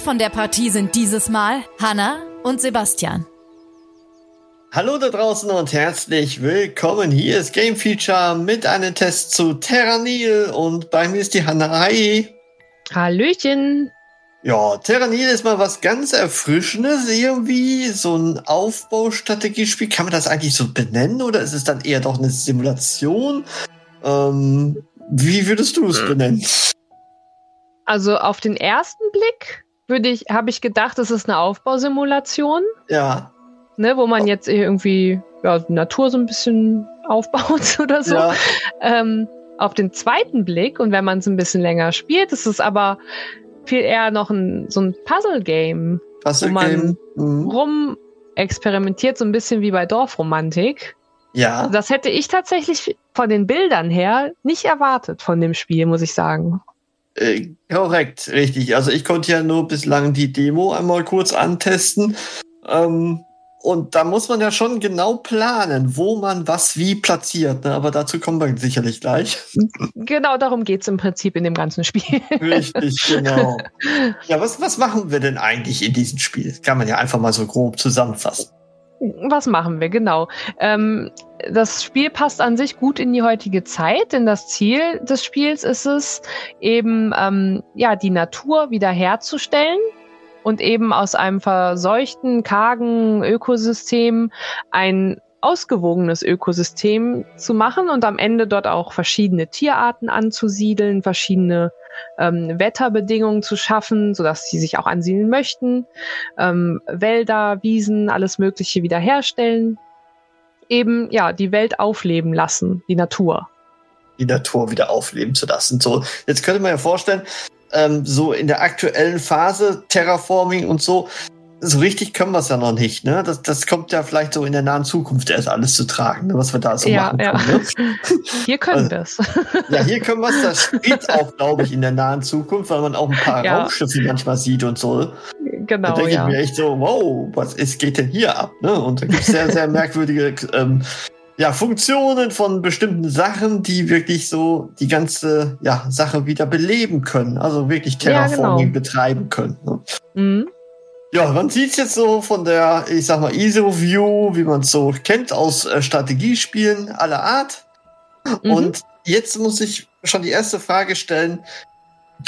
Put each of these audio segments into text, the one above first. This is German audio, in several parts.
Von der Partie sind dieses Mal Hanna und Sebastian. Hallo da draußen und herzlich willkommen. Hier ist Game Feature mit einem Test zu Terranil und bei mir ist die Hanna. Hi. Hallöchen. Ja, Terranil ist mal was ganz Erfrischendes irgendwie. So ein Aufbaustrategiespiel. Kann man das eigentlich so benennen oder ist es dann eher doch eine Simulation? Ähm, wie würdest du es benennen? Also auf den ersten Blick würde ich, habe ich gedacht, es ist eine Aufbausimulation. Ja. Ne, wo man jetzt irgendwie ja, die Natur so ein bisschen aufbaut oder so. Ja. Ähm, auf den zweiten Blick und wenn man es ein bisschen länger spielt, ist es aber viel eher noch ein, so ein Puzzle-Game, Puzzle wo man. Mhm. rum experimentiert, so ein bisschen wie bei Dorfromantik. Ja. Das hätte ich tatsächlich von den Bildern her nicht erwartet von dem Spiel, muss ich sagen. Äh, korrekt, richtig. Also ich konnte ja nur bislang die Demo einmal kurz antesten. Ähm, und da muss man ja schon genau planen, wo man was wie platziert. Ne? Aber dazu kommen wir sicherlich gleich. Genau darum geht's im Prinzip in dem ganzen Spiel. Richtig, genau. Ja, was, was machen wir denn eigentlich in diesem Spiel? Kann man ja einfach mal so grob zusammenfassen. Was machen wir genau? Ähm, das Spiel passt an sich gut in die heutige Zeit, denn das Ziel des Spiels ist es, eben ähm, ja die Natur wiederherzustellen und eben aus einem verseuchten, kargen Ökosystem ein ausgewogenes Ökosystem zu machen und am Ende dort auch verschiedene Tierarten anzusiedeln, verschiedene ähm, Wetterbedingungen zu schaffen, sodass sie sich auch ansiedeln möchten, ähm, Wälder, Wiesen, alles Mögliche wiederherstellen, eben ja die Welt aufleben lassen, die Natur. Die Natur wieder aufleben zu lassen. So, jetzt könnte man ja vorstellen, ähm, so in der aktuellen Phase Terraforming und so, so richtig können wir es ja noch nicht. Ne? Das, das kommt ja vielleicht so in der nahen Zukunft erst alles zu tragen, ne? was wir da so Ja, machen ja. können. Ne? Hier können Also, wir es. Ja, hier können wir es. Das spielt auch, glaube ich, in der nahen Zukunft, weil man auch ein paar Ja. Raumschiffe manchmal sieht und so. da genau, denke ja. ich mir echt so, wow, was ist, geht denn hier ab? Ne? Und da gibt es sehr, sehr merkwürdige ähm, ja, Funktionen von bestimmten Sachen, die wirklich so die ganze ja, Sache wieder beleben können. Also wirklich Ja, Terraforming genau. betreiben können. Ne? Mhm. Ja, man sieht jetzt so von der, ich sag mal, ISO-View, wie man es so kennt aus äh, Strategiespielen aller Art. Mhm. Und jetzt muss ich schon die erste Frage stellen.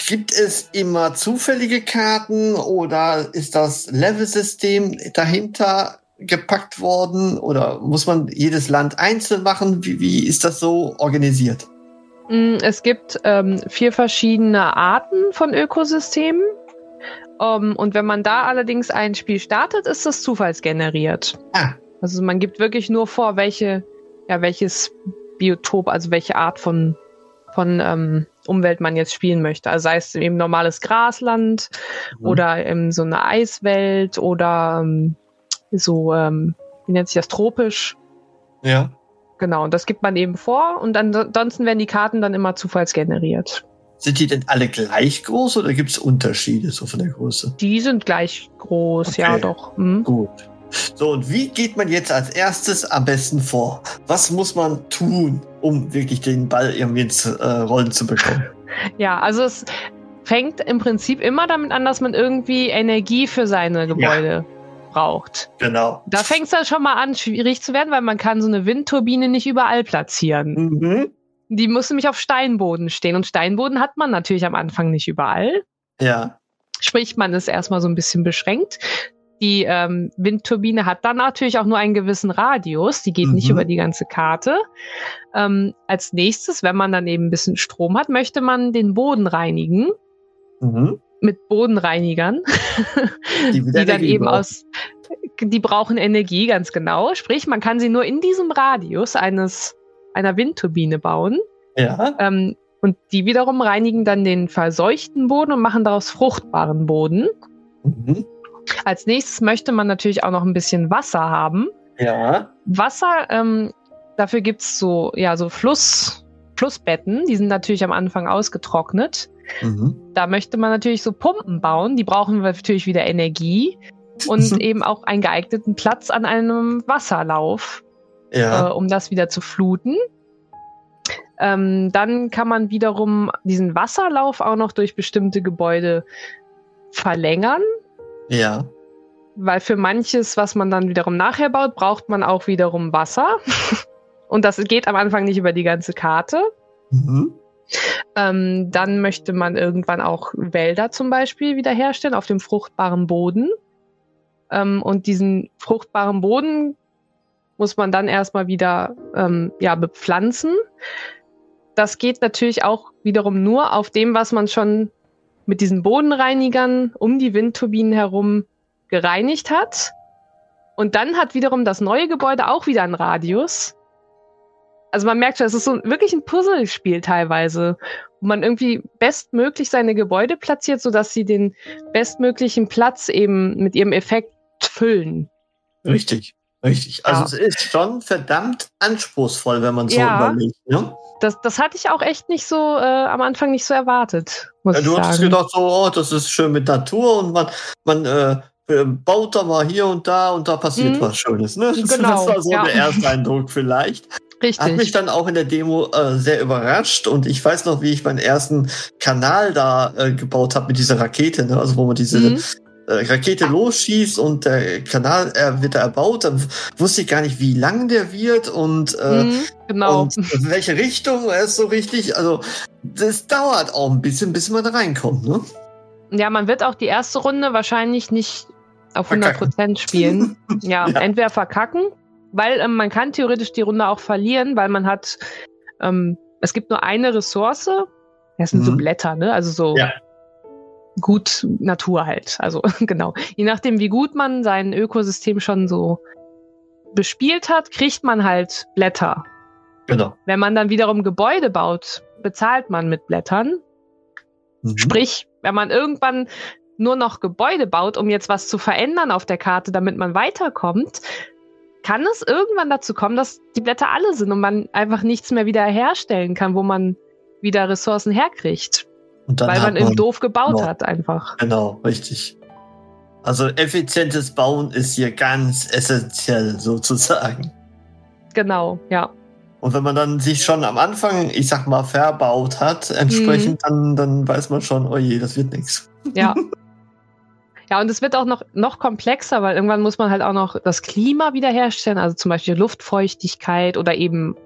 Gibt es immer zufällige Karten oder ist das Level-System dahinter gepackt worden oder muss man jedes Land einzeln machen? Wie, wie ist das so organisiert? Mm, Es gibt ähm, vier verschiedene Arten von Ökosystemen. Ähm, und wenn man da allerdings ein Spiel startet, ist das zufallsgeneriert. Ah. Also man gibt wirklich nur vor, welche, ja, welches Biotop, also welche Art von, von ähm, Umwelt man jetzt spielen möchte. Also sei es eben normales Grasland Mhm. oder ähm, so eine Eiswelt oder ähm, so, ähm, wie nennt sich das, tropisch. Ja. Genau, und das gibt man eben vor und ansonsten werden die Karten dann immer zufallsgeneriert. Sind die denn alle gleich groß oder gibt es Unterschiede so von der Größe? Die sind gleich groß, ja Okay. doch. Mhm. Gut. So, und wie geht man jetzt als erstes am besten vor? Was muss man tun, um wirklich den Ball irgendwie ins äh, Rollen zu bekommen? Ja, also es fängt im Prinzip immer damit an, dass man irgendwie Energie für seine Gebäude braucht. Genau. Da fängt es dann schon mal an, schwierig zu werden, weil man kann so eine Windturbine nicht überall platzieren. Mhm. Die muss nämlich auf Steinboden stehen und Steinboden hat man natürlich am Anfang nicht überall. Ja. Sprich, man ist erstmal so ein bisschen beschränkt. Die ähm, Windturbine hat dann natürlich auch nur einen gewissen Radius, die geht nicht Mhm. über die ganze Karte. Ähm, als nächstes, wenn man dann eben ein bisschen Strom hat, möchte man den Boden reinigen Mhm. mit Bodenreinigern, Die die, dann Energie eben brauchen. aus die brauchen Energie, ganz genau. Sprich, man kann sie nur in diesem Radius eines einer Windturbine bauen. Ja. Ähm, und die wiederum reinigen dann den verseuchten Boden und machen daraus fruchtbaren Boden. Mhm. Als nächstes möchte man natürlich auch noch ein bisschen Wasser haben. Ja. Wasser, ähm, dafür gibt's so, ja, so Fluss, Flussbetten, die sind natürlich am Anfang ausgetrocknet. Mhm. Da möchte man natürlich so Pumpen bauen, die brauchen natürlich wieder Energie und eben auch einen geeigneten Platz an einem Wasserlauf, Ja. äh, um das wieder zu fluten. Ähm, dann kann man wiederum diesen Wasserlauf auch noch durch bestimmte Gebäude verlängern, Ja. weil für manches, was man dann wiederum nachher baut, braucht man auch wiederum Wasser. Und das geht am Anfang nicht über die ganze Karte. Mhm. Ähm, dann möchte man irgendwann auch Wälder zum Beispiel wiederherstellen auf dem fruchtbaren Boden. Ähm, und diesen fruchtbaren Boden muss man dann erstmal wieder ähm, ja, bepflanzen. Das geht natürlich auch wiederum nur auf dem, was man schon mit diesen Bodenreinigern um die Windturbinen herum gereinigt hat. Und dann hat wiederum das neue Gebäude auch wieder einen Radius. Also man merkt schon, es ist so wirklich ein Puzzlespiel teilweise, wo man irgendwie bestmöglich seine Gebäude platziert, sodass sie den bestmöglichen Platz eben mit ihrem Effekt füllen. Richtig. Richtig. Also Ja. es ist schon verdammt anspruchsvoll, wenn man so Ja. überlegt. Ne? Das, das hatte ich auch echt nicht so äh, am Anfang nicht so erwartet, muss Ja, ich du sagen. hast gedacht, so, oh, das ist schön mit Natur und man, man äh, äh, baut da mal hier und da und da passiert Mhm. was Schönes. Ne? Genau, Das war so ja. der erste Eindruck vielleicht. Hat mich Richtig. dann auch in der Demo äh, sehr überrascht und ich weiß noch, wie ich meinen ersten Kanal da äh, gebaut habe mit dieser Rakete, ne? also wo man diese Mhm. Äh, Rakete losschießt und der Kanal äh, wird da erbaut, dann wusste ich gar nicht, wie lang der wird und, äh, Mhm, genau. und in welche Richtung er ist so richtig. Also das dauert auch ein bisschen, bis man da reinkommt. Ne? Ja, man wird auch die erste Runde wahrscheinlich nicht auf 100 Prozent spielen. Ja, Ja. entweder verkacken, weil ähm, man kann theoretisch die Runde auch verlieren, weil man hat, ähm, es gibt nur eine Ressource. Das sind so Mhm. Blätter, ne? Also so Ja. Gut Natur halt. Also genau. Je nachdem, wie gut man sein Ökosystem schon so bespielt hat, kriegt man halt Blätter. Genau. Wenn man dann wiederum Gebäude baut, bezahlt man mit Blättern. Mhm. Sprich, wenn man irgendwann nur noch Gebäude baut, um jetzt was zu verändern auf der Karte, damit man weiterkommt, kann es irgendwann dazu kommen, dass die Blätter alle sind und man einfach nichts mehr wieder herstellen kann, wo man wieder Ressourcen herkriegt, weil hat man eben doof gebaut noch- hat einfach. Genau, richtig. Also effizientes Bauen ist hier ganz essentiell sozusagen. Genau, ja. Und wenn man dann sich schon am Anfang, ich sag mal, verbaut hat, entsprechend, dann, dann weiß man schon, oh je, das wird nichts. Ja. Ja, und es wird auch noch, noch komplexer, weil irgendwann muss man halt auch noch das Klima wiederherstellen, also zum Beispiel Luftfeuchtigkeit oder eben,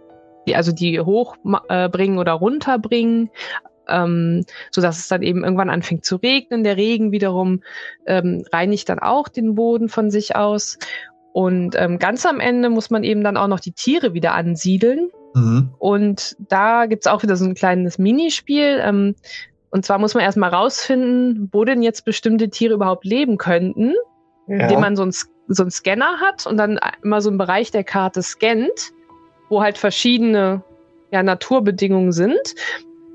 die, also die hochbringen äh, oder runterbringen, ähm, so dass es dann eben irgendwann anfängt zu regnen. Der Regen wiederum ähm, reinigt dann auch den Boden von sich aus. Und ähm, ganz am Ende muss man eben dann auch noch die Tiere wieder ansiedeln. Mhm. Und da gibt's auch wieder so ein kleines Minispiel. Ähm, und zwar muss man erstmal rausfinden, wo denn jetzt bestimmte Tiere überhaupt leben könnten, indem man so einen, so einen Scanner hat und dann immer so einen Bereich der Karte scannt, wo halt verschiedene ja, Naturbedingungen sind.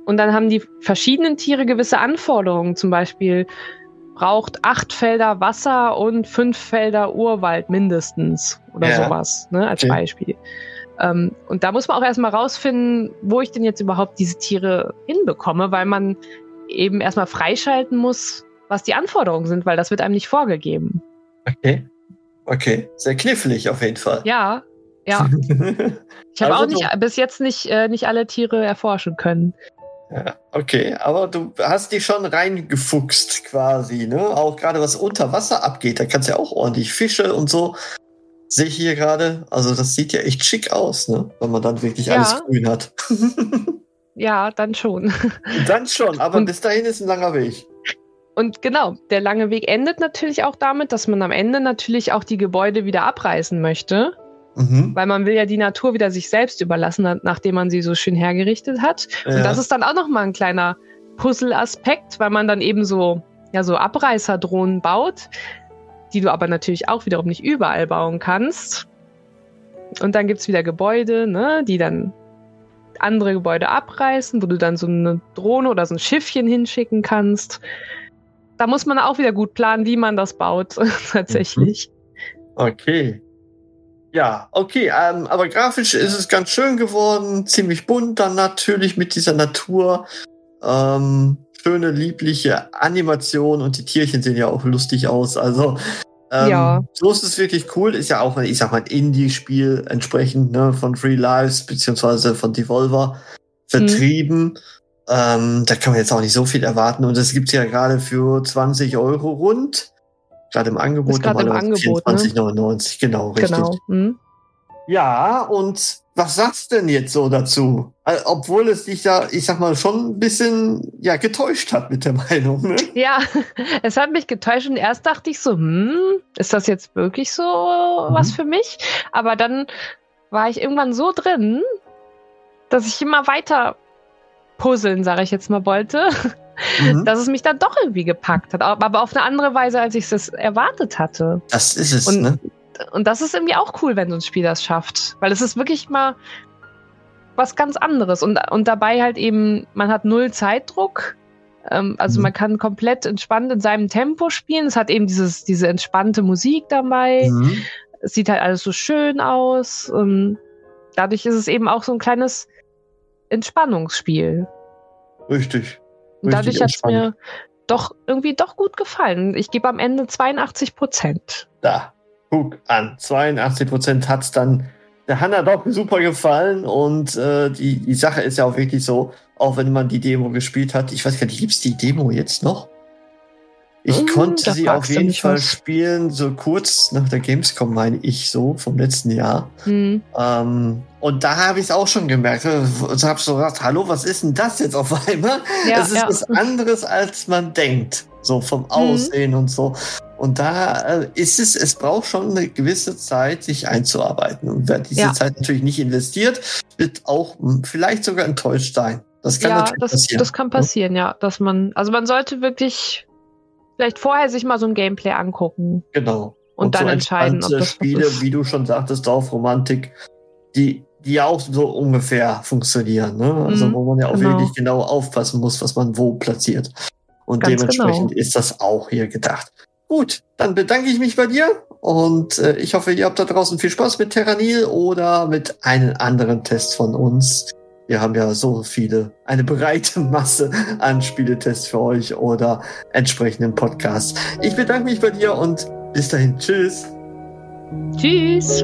Und dann haben die verschiedenen Tiere gewisse Anforderungen. Zum Beispiel braucht acht Felder Wasser und fünf Felder Urwald mindestens oder Ja. sowas, ne, als Okay. Beispiel. Ähm, und da muss man auch erstmal rausfinden, wo ich denn jetzt überhaupt diese Tiere hinbekomme, weil man eben erstmal freischalten muss, was die Anforderungen sind, weil das wird einem nicht vorgegeben. Okay. Okay. Sehr knifflig auf jeden Fall. Ja, ja. Ich habe Also auch nicht, bis jetzt nicht, äh, nicht alle Tiere erforschen können. Ja, okay, aber du hast dich schon reingefuchst quasi, ne? Auch gerade was unter Wasser abgeht, da kannst du ja auch ordentlich Fische und so. Sehe ich hier gerade. Also das sieht ja echt schick aus, ne? Wenn man dann wirklich Ja. alles grün hat. Ja, dann schon. dann schon, aber Und- bis dahin ist ein langer Weg. Und genau, der lange Weg endet natürlich auch damit, dass man am Ende natürlich auch die Gebäude wieder abreißen möchte, Mhm. weil man will ja die Natur wieder sich selbst überlassen, na- nachdem man sie so schön hergerichtet hat. Und Ja. das ist dann auch nochmal ein kleiner Puzzle-Aspekt, weil man dann eben so, ja, so Abreißerdrohnen baut, die du aber natürlich auch wiederum nicht überall bauen kannst. Und dann gibt's wieder Gebäude, ne, die dann andere Gebäude abreißen, wo du dann so eine Drohne oder so ein Schiffchen hinschicken kannst. Da muss man auch wieder gut planen, wie man das baut, tatsächlich. Okay. Ja, okay, ähm, aber grafisch ist es ganz schön geworden, ziemlich bunt dann natürlich mit dieser Natur. Ähm, schöne, liebliche Animation und die Tierchen sehen ja auch lustig aus. Also ähm, ja. so ist es wirklich cool. Ist ja auch, ich sag mal, ein Indie-Spiel entsprechend ne, von Free Lives beziehungsweise von Devolver vertrieben. Mhm. Ähm, da kann man jetzt auch nicht so viel erwarten. Und das gibt's ja gerade für 20 Euro rund. Gerade im Angebot. Gerade im Angebot, 24,99, ne? genau, richtig. Genau. Mhm. Ja, und was sagst du denn jetzt so dazu? Obwohl es dich ja, ich sag mal, schon ein bisschen ja, getäuscht hat mit der Meinung. Ne? Ja, es hat mich getäuscht und erst dachte ich so, hm, ist das jetzt wirklich so mhm. was für mich? Aber dann war ich irgendwann so drin, dass ich immer weiter puzzeln, sage ich jetzt mal, wollte mhm. dass es mich dann doch irgendwie gepackt hat. Aber auf eine andere Weise, als ich es erwartet hatte. Das ist es, und, ne? Und das ist irgendwie auch cool, wenn so ein Spiel das schafft. Weil es ist wirklich mal was ganz anderes. Und, und dabei halt eben, man hat null Zeitdruck. Ähm, also mhm. man kann komplett entspannt in seinem Tempo spielen. Es hat eben dieses, diese entspannte Musik dabei. Mhm. Es sieht halt alles so schön aus. Und dadurch ist es eben auch so ein kleines Entspannungsspiel. Richtig. Und dadurch hat es mir doch irgendwie doch gut gefallen. Ich gebe am Ende 82 Prozent. Da, guck an. 82 Prozent hat es dann der Hanna doch super gefallen und äh, die, die Sache ist ja auch wirklich so, auch wenn man die Demo gespielt hat, ich weiß gar nicht, gibt es die Demo jetzt noch? Ich hm, konnte sie auf jeden Fall was. spielen, so kurz nach der Gamescom, meine ich so, vom letzten Jahr. Hm. Ähm, und da habe ich es auch schon gemerkt. Ich habe so gedacht, hallo, was ist denn das jetzt auf einmal? Ja, das ist ja. was anderes, als man denkt. So vom hm. Aussehen hm. und so. Und da äh, ist es, es braucht schon eine gewisse Zeit, sich einzuarbeiten. Und wer diese ja. Zeit natürlich nicht investiert, wird auch vielleicht sogar enttäuscht sein. Das kann ja, natürlich das, passieren. Das kann passieren, ja. Dass man, also man sollte wirklich vielleicht vorher sich mal so ein Gameplay angucken. Genau. Und, und dann so entscheiden, ob das Spiele, wie du schon sagtest, auf Romantik, die die ja auch so ungefähr funktionieren, ne? Also mhm, wo man ja auch genau. wirklich genau aufpassen muss, was man wo platziert. Und Ganz dementsprechend genau. ist das auch hier gedacht. Gut, dann bedanke ich mich bei dir und äh, ich hoffe, ihr habt da draußen viel Spaß mit Terranil oder mit einem anderen Test von uns. Wir haben ja so viele, eine breite Masse an Spieletests für euch oder entsprechenden Podcasts. Ich bedanke mich bei dir und bis dahin. Tschüss. Tschüss.